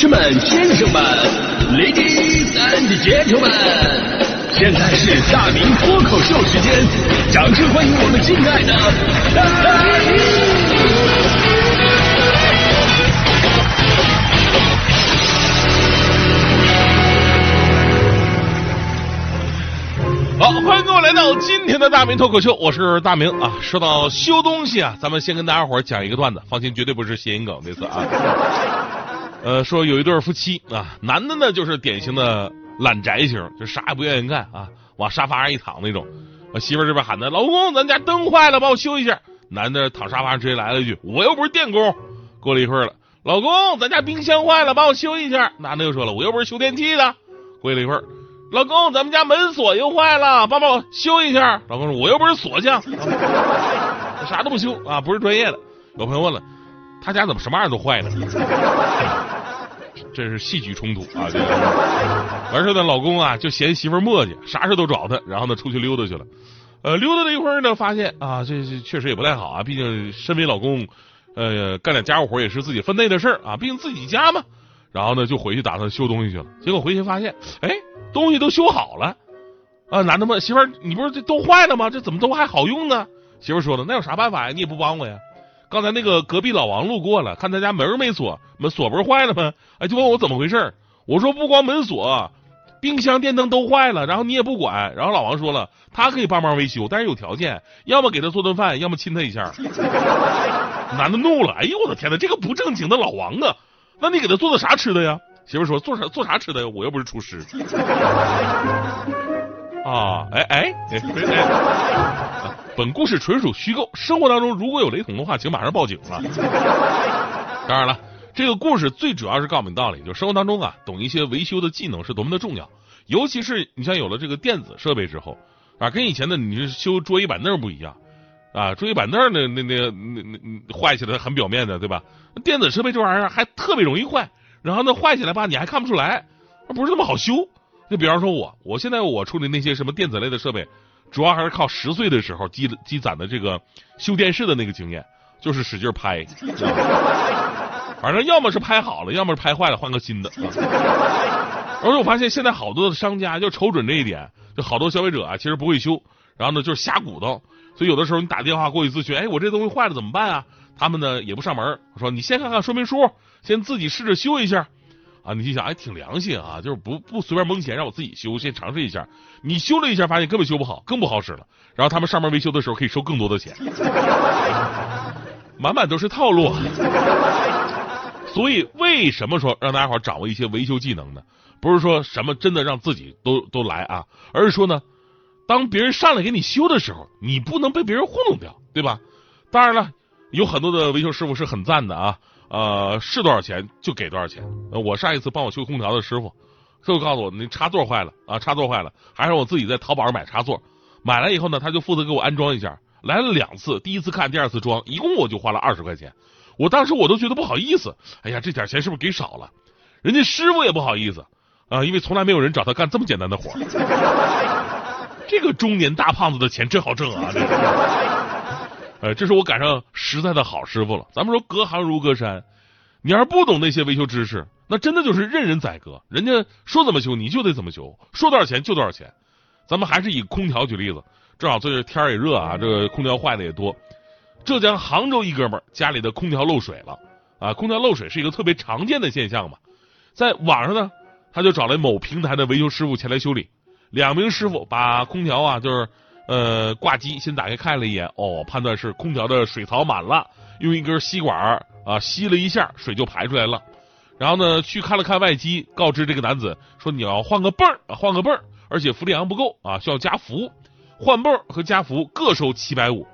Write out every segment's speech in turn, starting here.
士们、先生们、ladies and gentlemen，现在是大明脱口秀时间，掌声欢迎我们敬爱的好，欢迎各位来到今天的大明脱口秀，我是大明啊。说到修东西啊，咱们先跟大家伙讲一个段子，放心，绝对不是谐音梗这次啊。呃，说有一对夫妻啊，男的呢就是典型的懒宅型，就啥也不愿意干啊，往沙发上一躺那种。我媳妇儿这边喊他老公，咱家灯坏了，帮我修一下。男的躺沙发上直接来了一句，我又不是电工。过了一会儿了，老公，咱家冰箱坏了，帮我修一下。男的又说了，我又不是修电梯的。过了一会儿。老公，咱们家门锁又坏了，帮帮我修一下。老公说：“我又不是锁匠，啥都不修啊，不是专业的。”有朋友问了，他家怎么什么玩意儿都坏呢？这是戏剧冲突啊！这个完事呢，老公啊就嫌媳妇磨叽，啥事都找他，然后呢出去溜达去了。呃，溜达了一会儿呢，发现啊，这这确实也不太好啊，毕竟身为老公，呃，干点家务活也是自己分内的事儿啊，毕竟自己家嘛。然后呢，就回去打算修东西去了。结果回去发现，哎。东西都修好了，啊，男的问媳妇儿：“你不是这都坏了吗？这怎么都还好用呢？”媳妇说了：“那有啥办法呀？你也不帮我呀。刚才那个隔壁老王路过了，看他家门没锁，门锁不是坏了吗？哎，就问我怎么回事。我说不光门锁，冰箱、电灯都坏了，然后你也不管。然后老王说了，他可以帮忙维修，但是有条件，要么给他做顿饭，要么亲他一下。男的怒了：“哎呦我的天哪，这个不正经的老王啊！那你给他做的啥吃的呀？”媳妇说：“做啥做啥吃的呀？我又不是厨师。啊，哎哎哎，本故事纯属虚构，生活当中如果有雷同的话，请马上报警啊！当然了，这个故事最主要是告诉你道理，就生活当中啊，懂一些维修的技能是多么的重要。尤其是你像有了这个电子设备之后啊，跟以前的你是修桌椅板凳不一样啊，桌椅板凳那那那那那坏起来很表面的，对吧？电子设备这玩意儿还特别容易坏。然后呢，坏起来吧，你还看不出来，不是那么好修。就比方说我，我现在我处理那些什么电子类的设备，主要还是靠十岁的时候积积攒的这个修电视的那个经验，就是使劲拍，反正要么是拍好了，要么是拍坏了，换个新的。而且我发现现在好多的商家就瞅准这一点，就好多消费者啊，其实不会修，然后呢就是瞎鼓捣，所以有的时候你打电话过去咨询，哎，我这东西坏了怎么办啊？他们呢也不上门，我说你先看看说明书。先自己试着修一下，啊，你心想，哎，挺良心啊，就是不不随便蒙钱，让我自己修，先尝试一下。你修了一下，发现根本修不好，更不好使了。然后他们上门维修的时候可以收更多的钱，满满都是套路。所以为什么说让大家伙掌握一些维修技能呢？不是说什么真的让自己都都来啊，而是说呢，当别人上来给你修的时候，你不能被别人糊弄掉，对吧？当然了，有很多的维修师傅是很赞的啊。呃，是多少钱就给多少钱。我上一次帮我修空调的师傅，就告诉我那插座坏了啊，插座坏了，还是我自己在淘宝上买插座。买来以后呢，他就负责给我安装一下。来了两次，第一次看，第二次装，一共我就花了二十块钱。我当时我都觉得不好意思，哎呀，这点钱是不是给少了？人家师傅也不好意思啊，因为从来没有人找他干这么简单的活。这个中年大胖子的钱真好挣啊！这个。呃，这是我赶上实在的好师傅了。咱们说隔行如隔山，你要是不懂那些维修知识，那真的就是任人宰割。人家说怎么修你就得怎么修，说多少钱就多少钱。咱们还是以空调举例子，正好最近天也热啊，这个空调坏的也多。浙江杭州一哥们儿家里的空调漏水了啊，空调漏水是一个特别常见的现象嘛。在网上呢，他就找来某平台的维修师傅前来修理。两名师傅把空调啊，就是。呃，挂机先打开看了一眼，哦，判断是空调的水槽满了，用一根吸管啊吸了一下，水就排出来了。然后呢，去看了看外机，告知这个男子说你要换个泵儿，换个泵儿，而且氟利昂不够啊，需要加氟。换泵儿和加氟各收七百五，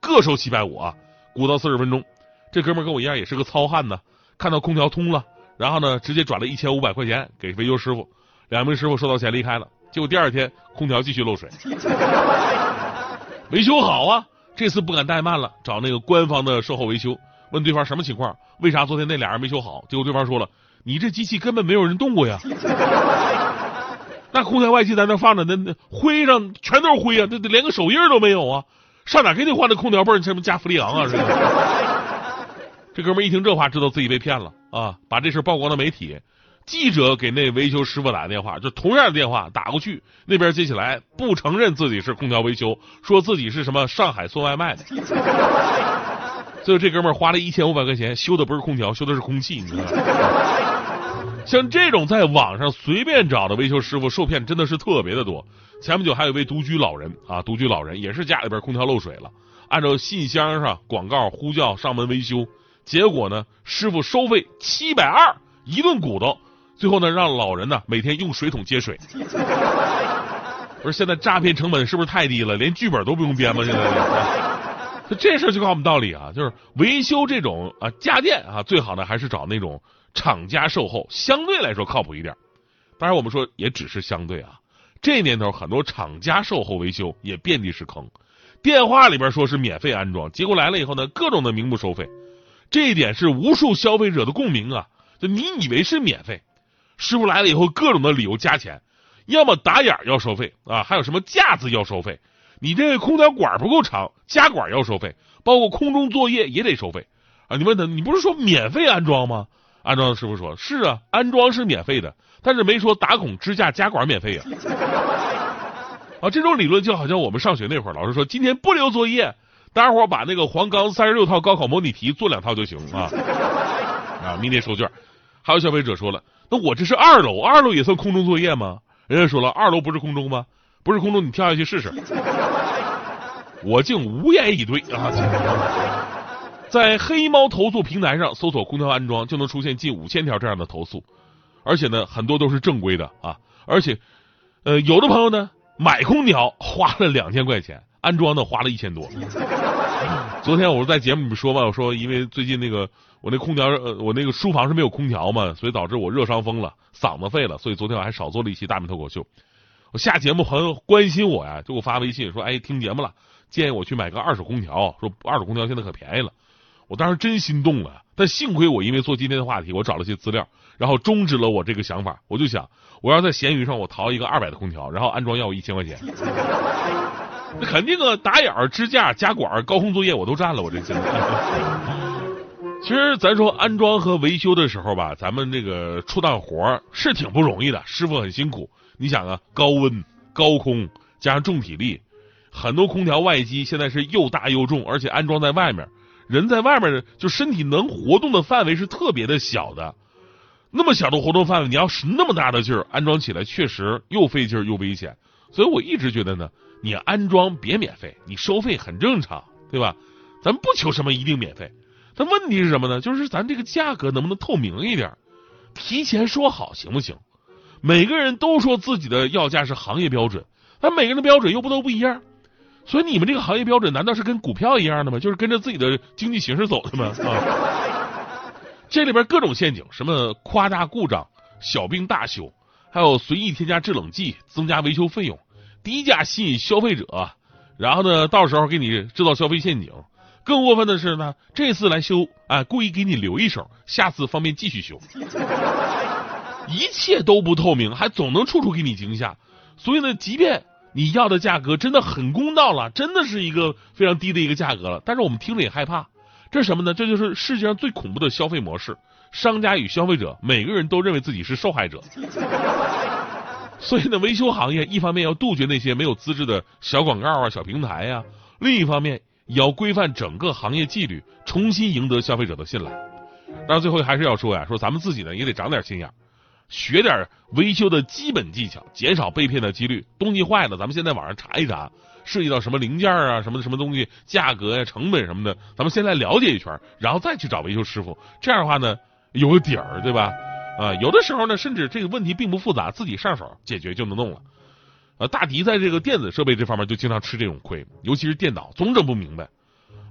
各收七百五啊，鼓捣四十分钟。这哥们跟我一样也是个糙汉呢，看到空调通了，然后呢直接转了一千五百块钱给维修师傅，两名师傅收到钱离开了。结果第二天空调继续漏水，维修好啊，这次不敢怠慢了，找那个官方的售后维修，问对方什么情况，为啥昨天那俩人没修好？结果对方说了，你这机器根本没有人动过呀，那空调外机在那放着，那那灰上全都是灰啊，那连个手印都没有啊，上哪给你换的空调泵？你什么加氟利昂啊？这个，这哥们一听这话，知道自己被骗了啊，把这事曝光了媒体。记者给那维修师傅打电话，就同样的电话打过去，那边接起来不承认自己是空调维修，说自己是什么上海送外卖的。最后这哥们儿花了一千五百块钱修的不是空调，修的是空气，你知道吗？像这种在网上随便找的维修师傅受骗真的是特别的多。前不久还有一位独居老人啊，独居老人也是家里边空调漏水了，按照信箱上广告呼叫上门维修，结果呢，师傅收费七百二一顿鼓捣。最后呢，让老人呢每天用水桶接水。不是现在诈骗成本是不是太低了？连剧本都不用编吗？现在，这事就告诉我们道理啊，就是维修这种啊家电啊，最好呢还是找那种厂家售后，相对来说靠谱一点。当然，我们说也只是相对啊。这年头很多厂家售后维修也遍地是坑，电话里边说是免费安装，结果来了以后呢，各种的名目收费。这一点是无数消费者的共鸣啊！就你以为是免费。师傅来了以后，各种的理由加钱，要么打眼要收费啊，还有什么架子要收费，你这个空调管不够长，加管要收费，包括空中作业也得收费啊。你问他，你不是说免费安装吗？安装师傅说：是啊，安装是免费的，但是没说打孔、支架、加管免费呀。啊，这种理论就好像我们上学那会儿，老师说今天不留作业，大家伙把那个黄冈三十六套高考模拟题做两套就行啊。啊，明天收卷。还有消费者说了。那我这是二楼，二楼也算空中作业吗？人家说了，二楼不是空中吗？不是空中，你跳下去试试。我竟无言以对啊！在黑猫投诉平台上搜索空调安装，就能出现近五千条这样的投诉，而且呢，很多都是正规的啊。而且，呃，有的朋友呢，买空调花了两千块钱，安装呢花了一千多。昨天我是在节目里说嘛，我说因为最近那个。我那空调，呃，我那个书房是没有空调嘛，所以导致我热伤风了，嗓子废了，所以昨天我还少做了一期大明脱口秀。我下节目朋友关心我呀，就给我发微信说，哎，听节目了，建议我去买个二手空调，说二手空调现在可便宜了。我当时真心动了，但幸亏我因为做今天的话题，我找了些资料，然后终止了我这个想法。我就想，我要在闲鱼上我淘一个二百的空调，然后安装要我一千块钱，那肯定啊，打眼、支架、加管、高空作业我都占了，我这现在。其实咱说安装和维修的时候吧，咱们这个出趟活是挺不容易的，师傅很辛苦。你想啊，高温、高空加上重体力，很多空调外机现在是又大又重，而且安装在外面，人在外面就身体能活动的范围是特别的小的。那么小的活动范围，你要使那么大的劲儿安装起来，确实又费劲又危险。所以我一直觉得呢，你安装别免费，你收费很正常，对吧？咱不求什么一定免费。但问题是什么呢？就是咱这个价格能不能透明一点？提前说好行不行？每个人都说自己的要价是行业标准，但每个人的标准又不都不一样。所以你们这个行业标准难道是跟股票一样的吗？就是跟着自己的经济形势走的吗？啊！这里边各种陷阱，什么夸大故障、小病大修，还有随意添加制冷剂、增加维修费用、低价吸引消费者，然后呢，到时候给你制造消费陷阱。更过分的是呢，这次来修，啊，故意给你留一手，下次方便继续修。一切都不透明，还总能处处给你惊吓。所以呢，即便你要的价格真的很公道了，真的是一个非常低的一个价格了，但是我们听着也害怕。这是什么呢？这就是世界上最恐怖的消费模式：商家与消费者，每个人都认为自己是受害者。所以呢，维修行业一方面要杜绝那些没有资质的小广告啊、小平台呀，另一方面。也要规范整个行业纪律，重新赢得消费者的信赖。那最后还是要说呀，说咱们自己呢也得长点心眼，学点维修的基本技巧，减少被骗的几率。东西坏了，咱们先在网上查一查，涉及到什么零件啊、什么什么东西、价格呀、成本什么的，咱们先来了解一圈，然后再去找维修师傅。这样的话呢，有个底儿，对吧？啊，有的时候呢，甚至这个问题并不复杂，自己上手解决就能弄了。呃，大迪在这个电子设备这方面就经常吃这种亏，尤其是电脑总整不明白。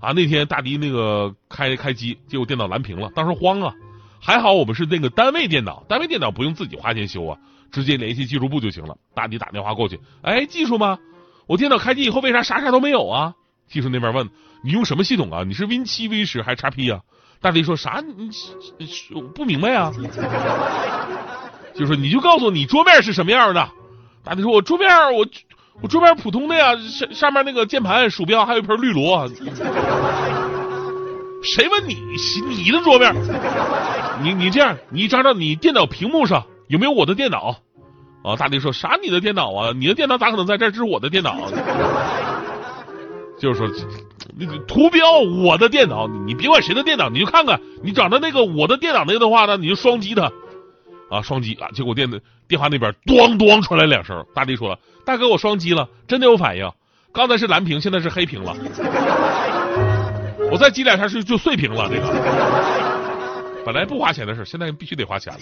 啊，那天大迪那个开开机，结果电脑蓝屏了，当时慌啊。还好我们是那个单位电脑，单位电脑不用自己花钱修啊，直接联系技术部就行了。大迪打电话过去，哎，技术吗？我电脑开机以后为啥啥啥都没有啊？技术那边问，你用什么系统啊？你是 Win 七、Win 十还是 x P 啊？大弟说啥？你我不明白啊？就说你就告诉我你桌面是什么样的。大弟说：“我桌面，我我桌面普通的呀，上上面那个键盘、鼠标还有一盆绿萝。谁问你你的桌面？你你这样，你找找你电脑屏幕上有没有我的电脑？啊，大弟说啥？你的电脑啊？你的电脑咋可能在这？这是我的电脑。就是说，那个图标我的电脑，你别管谁的电脑，你就看看，你找到那个我的电脑那个的话呢，你就双击它，啊，双击啊，结果电电话那边咣咣传来两声，大弟说了，大哥我双击了，真的有反应，刚才是蓝屏，现在是黑屏了，我再击两下是就碎屏了，这个，本来不花钱的事，现在必须得花钱了。